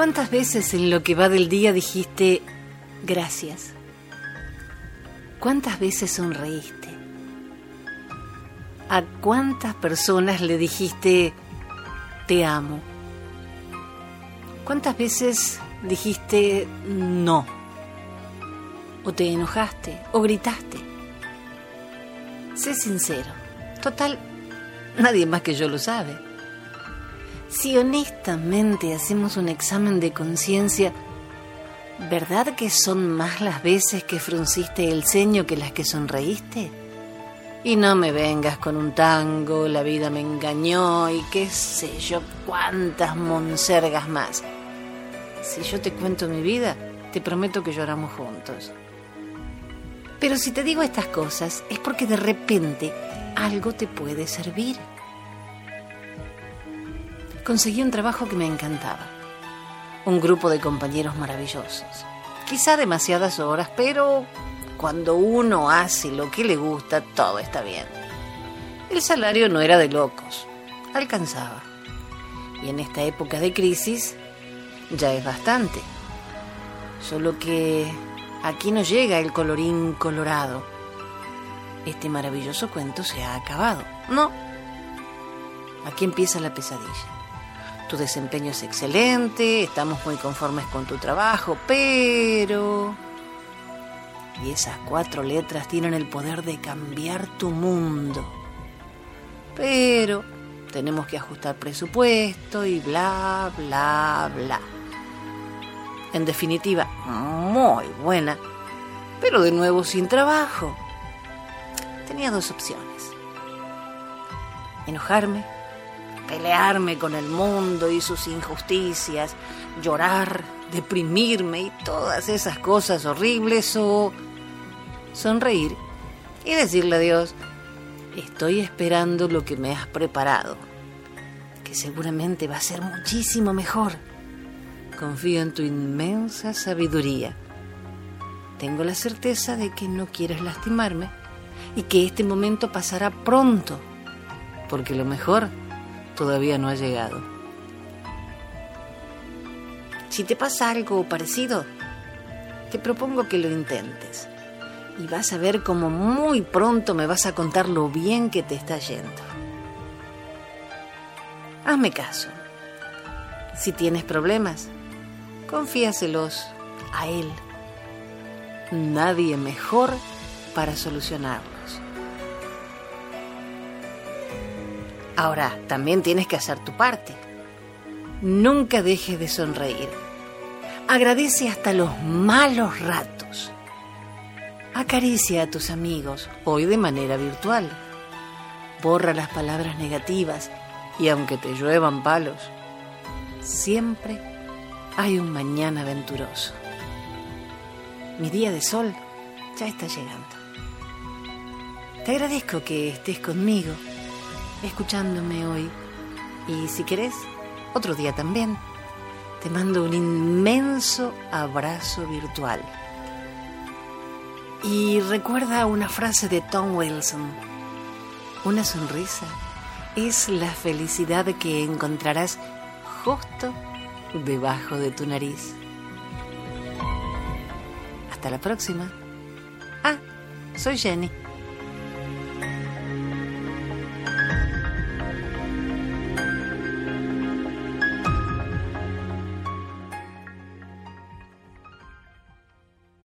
¿Cuántas veces en lo que va del día dijiste gracias? ¿Cuántas veces sonreíste? ¿A cuántas personas le dijiste te amo? ¿Cuántas veces dijiste no? ¿O te enojaste? ¿O gritaste? Sé sincero. Total, nadie más que yo lo sabe. Si honestamente hacemos un examen de conciencia, ¿verdad que son más las veces que frunciste el ceño que las que sonreíste? Y no me vengas con un tango, la vida me engañó y qué sé yo cuántas monsergas más. Si yo te cuento mi vida, te prometo que lloramos juntos. Pero si te digo estas cosas es porque de repente algo te puede servir conseguí un trabajo que me encantaba. Un grupo de compañeros maravillosos. Quizá demasiadas horas, pero cuando uno hace lo que le gusta, todo está bien. El salario no era de locos, alcanzaba. Y en esta época de crisis ya es bastante. Solo que aquí no llega el colorín colorado. Este maravilloso cuento se ha acabado. No. Aquí empieza la pesadilla tu desempeño es excelente, estamos muy conformes con tu trabajo, pero... Y esas cuatro letras tienen el poder de cambiar tu mundo. Pero tenemos que ajustar presupuesto y bla, bla, bla. En definitiva, muy buena, pero de nuevo sin trabajo. Tenía dos opciones. Enojarme pelearme con el mundo y sus injusticias, llorar, deprimirme y todas esas cosas horribles o sonreír y decirle a Dios, estoy esperando lo que me has preparado, que seguramente va a ser muchísimo mejor. Confío en tu inmensa sabiduría. Tengo la certeza de que no quieres lastimarme y que este momento pasará pronto, porque lo mejor todavía no ha llegado. Si te pasa algo parecido, te propongo que lo intentes y vas a ver cómo muy pronto me vas a contar lo bien que te está yendo. Hazme caso. Si tienes problemas, confíaselos a Él. Nadie mejor para solucionarlos. Ahora, también tienes que hacer tu parte. Nunca dejes de sonreír. Agradece hasta los malos ratos. Acaricia a tus amigos, hoy de manera virtual. Borra las palabras negativas y aunque te lluevan palos, siempre hay un mañana aventuroso. Mi día de sol ya está llegando. Te agradezco que estés conmigo escuchándome hoy. Y si querés, otro día también. Te mando un inmenso abrazo virtual. Y recuerda una frase de Tom Wilson. Una sonrisa es la felicidad que encontrarás justo debajo de tu nariz. Hasta la próxima. Ah, soy Jenny.